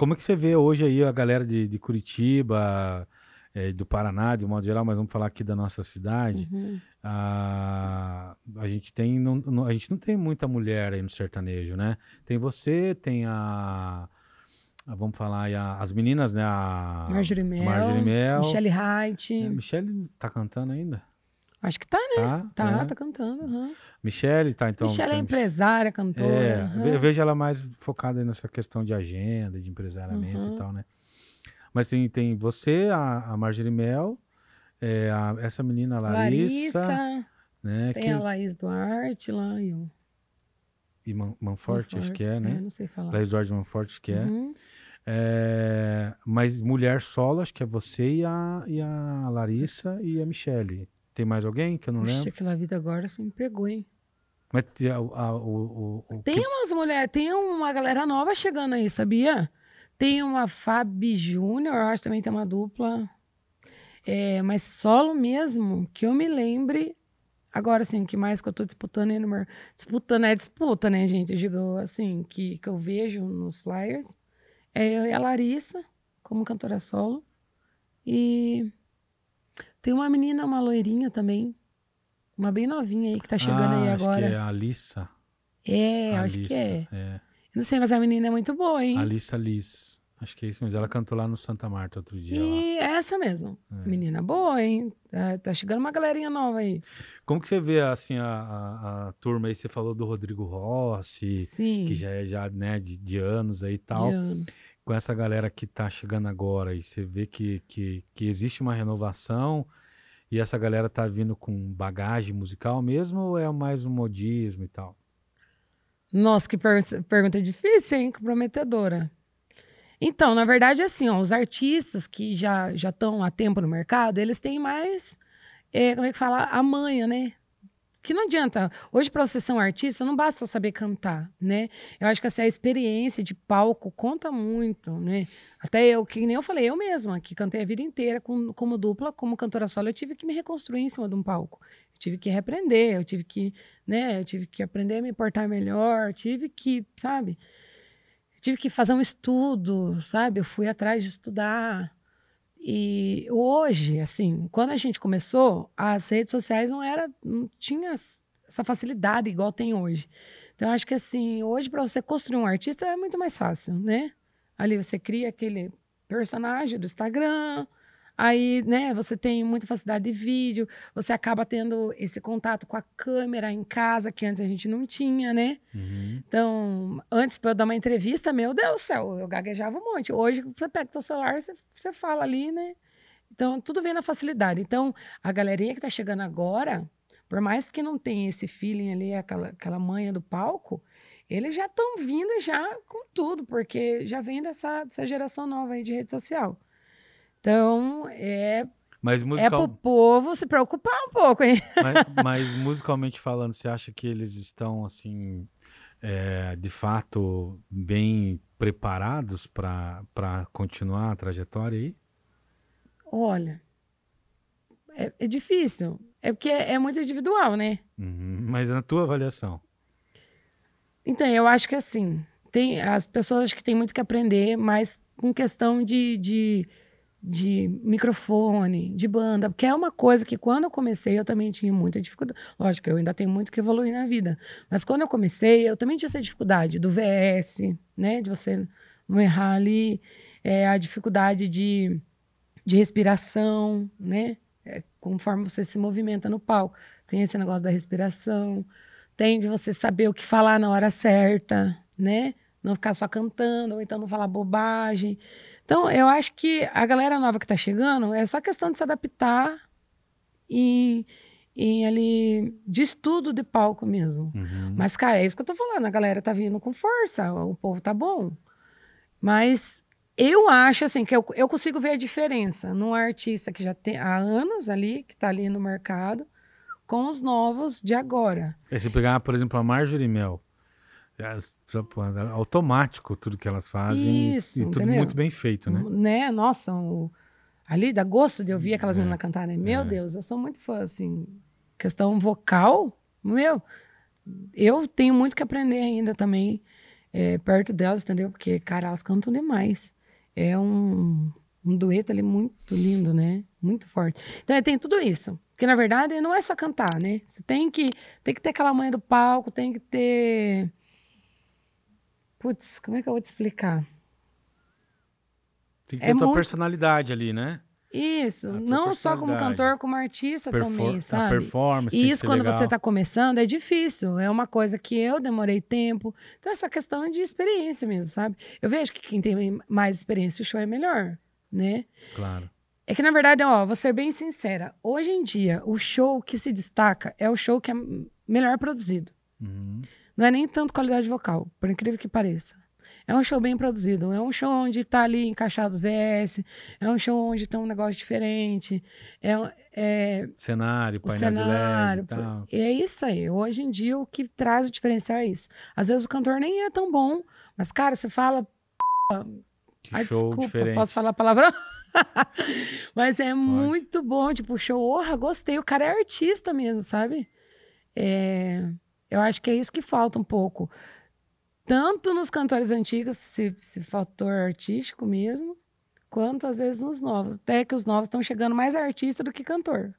como é que você vê hoje aí a galera de, de Curitiba, é, do Paraná, de um modo geral, mas vamos falar aqui da nossa cidade. Uhum. A, a gente tem não, não- a gente não tem muita mulher aí no sertanejo, né? Tem você, tem a, a- vamos falar aí a- as meninas, né? A Marjorie Mel, Marjorie Mel. Michelle Height. É, Michelle tá cantando ainda? Acho que tá, né? Tá, Tá, é. tá cantando. uhum. Michelle, tá então. Michelle é empresária, cantora. É, uhum. eu vejo ela mais focada nessa questão de agenda, de empresariamento Uhum. e tal, né? Mas tem, tem você, a, a Marjorie Mel, é, a- essa menina Larissa, Larissa, né? tem quem- a Laís Duarte lá e o e Man- Manforte, acho que é, né? não sei falar. Laís Duarte Manforte, acho que é. Uhum. É, Mas mulher solo, acho que é você e a, e a Larissa e a Michelle. Tem mais alguém que eu não Puxa, lembro? aquela vida agora você me pegou, hein? Mas tem a- a- o, o, o Tem que- umas mulheres, tem uma galera nova chegando aí, sabia? Tem uma Fabi Júnior, eu acho que também tem uma dupla. É, mas solo mesmo, que eu me lembre. Agora, assim, o que mais que eu tô disputando no mer- Disputando é disputa, né, gente? Eu digo assim, que, que eu vejo nos flyers. É eu e a Larissa, como cantora solo. E tem uma menina, uma loirinha também. Uma bem novinha aí que tá chegando Ah, aí acho agora. que é a Alissa. É, acho que Alissa, é. é. Não sei, mas a menina é muito boa, hein? Alissa Liz. Acho que é isso mesmo. Ela cantou lá no Santa Marta outro dia. lá. E essa mesmo. É. Menina boa, hein? Tá, tá chegando uma galerinha nova aí. Como que você vê assim a, a- a turma aí? Você falou do Rodrigo Rossi, Sim. que já é já, né, de, de anos aí e tal. de ano. Com essa galera que tá chegando agora e você vê que, que, que existe uma renovação e essa galera tá vindo com bagagem musical mesmo ou é mais um modismo e tal? Nossa, que per- pergunta difícil, hein? Comprometedora. Então, na verdade, é assim, ó, os artistas que já já estão há tempo no mercado, eles têm mais, é, como é que fala, a manha, né? Que não adianta. Hoje, para você ser um artista, não basta saber cantar, né? Eu acho que assim, a experiência de palco conta muito, né? Até eu, que nem eu falei, eu mesma, que cantei a vida inteira com, como dupla, como cantora solo, eu tive que me reconstruir em cima de um palco. Eu tive que reaprender, eu tive que, né? Eu tive que aprender a me portar melhor, tive que, sabe? Eu tive que fazer um estudo, sabe? Eu fui atrás de estudar. E hoje, assim, quando a gente começou, as redes sociais não era, não tinha essa facilidade igual tem hoje. Então, acho que assim, hoje para você construir um artista é muito mais fácil, né? Ali você cria aquele personagem do Instagram, aí, né, você tem muita facilidade de vídeo, você acaba tendo esse contato com a câmera em casa que antes a gente não tinha, né? Uhum. Então, antes para eu dar uma entrevista, meu Deus do céu, eu gaguejava um monte. Hoje você pega o seu celular, você, você fala ali, né? Então, tudo vem na facilidade. Então, a galerinha que tá chegando agora, por mais que não tenha esse feeling ali, aquela, aquela manha do palco, eles já estão vindo já com tudo, porque já vem dessa, dessa geração nova aí de rede social. Então, é, Mas, é musical, pro povo se preocupar um pouco, hein? mas, mas musicalmente falando, você acha que eles estão assim, é, de fato, bem preparados para continuar a trajetória aí? Olha, é, é difícil. É porque é, é muito individual, né? Uhum. Mas na tua avaliação? Então, eu acho que assim, tem, as pessoas que têm muito que aprender, mas com questão de, de, de microfone, de banda, porque é uma coisa que quando eu comecei eu também tinha muita dificuldade. Lógico, eu ainda tenho muito que evoluir na vida, mas quando eu comecei eu também tinha essa dificuldade do VS, né, de você não errar ali, é, a dificuldade de, de respiração, né, é, conforme você se movimenta no palco, tem esse negócio da respiração, tem de você saber o que falar na hora certa, né? Não ficar só cantando, ou então não falar bobagem. Então, eu acho que a galera nova que tá chegando é só questão de se adaptar e, e ali de estudo de palco mesmo. Uhum. Mas, cara, é isso que eu tô falando. A galera tá vindo com força, o povo tá bom. Mas eu acho, assim, que eu, eu consigo ver a diferença num artista que já tem há anos ali, que tá ali no mercado, com os novos de agora. Aí você pegar, por exemplo, a Marjorie Mel. É automático tudo que elas fazem. Isso, e tudo entendeu? muito bem feito, né? Né? Nossa, o- ali dá gosto de ouvir aquelas É, meninas cantarem. Meu é. Deus, eu sou muito fã, assim. Questão vocal, meu, eu tenho muito que aprender ainda também. é, perto delas, entendeu? Porque, cara, elas cantam demais. É um, um dueto ali muito lindo, né? Muito forte. Então, tem tudo isso. Que, na verdade, não é só cantar, né? Você tem que, tem que ter aquela manha do palco, tem que ter... Putz, como é que eu vou te explicar? Tem que ter é a tua muito... personalidade ali, né? Isso, não só como cantor, como artista Perfor também, sabe? A performance. E isso quando legal. você está começando é difícil, é uma coisa que eu demorei tempo. Então, essa questão é de experiência mesmo, sabe? Eu vejo que quem tem mais experiência, o show é melhor, né? Claro. É que, na verdade, ó, vou ser bem sincera. Hoje em dia, o show que se destaca é o show que é melhor produzido. Uhum. Não é nem tanto qualidade vocal, por incrível que pareça. É um show bem produzido. É um show onde tá ali encaixado os VS. É um show onde tem um negócio diferente. É, é cenário, painel cenário, de LED e tal. É isso aí. Hoje em dia, o que traz o diferencial é isso. Às vezes o cantor nem é tão bom, mas, cara, você fala... Que Ai, show desculpa, diferente. posso falar a palavra? mas é Pode. muito bom. Tipo, show, orra, gostei. O cara é artista mesmo, sabe? É... Eu acho que é isso que falta um pouco tanto nos cantores antigos, esse, esse fator artístico mesmo, quanto às vezes nos novos. Até que os novos estão chegando mais artista do que cantor.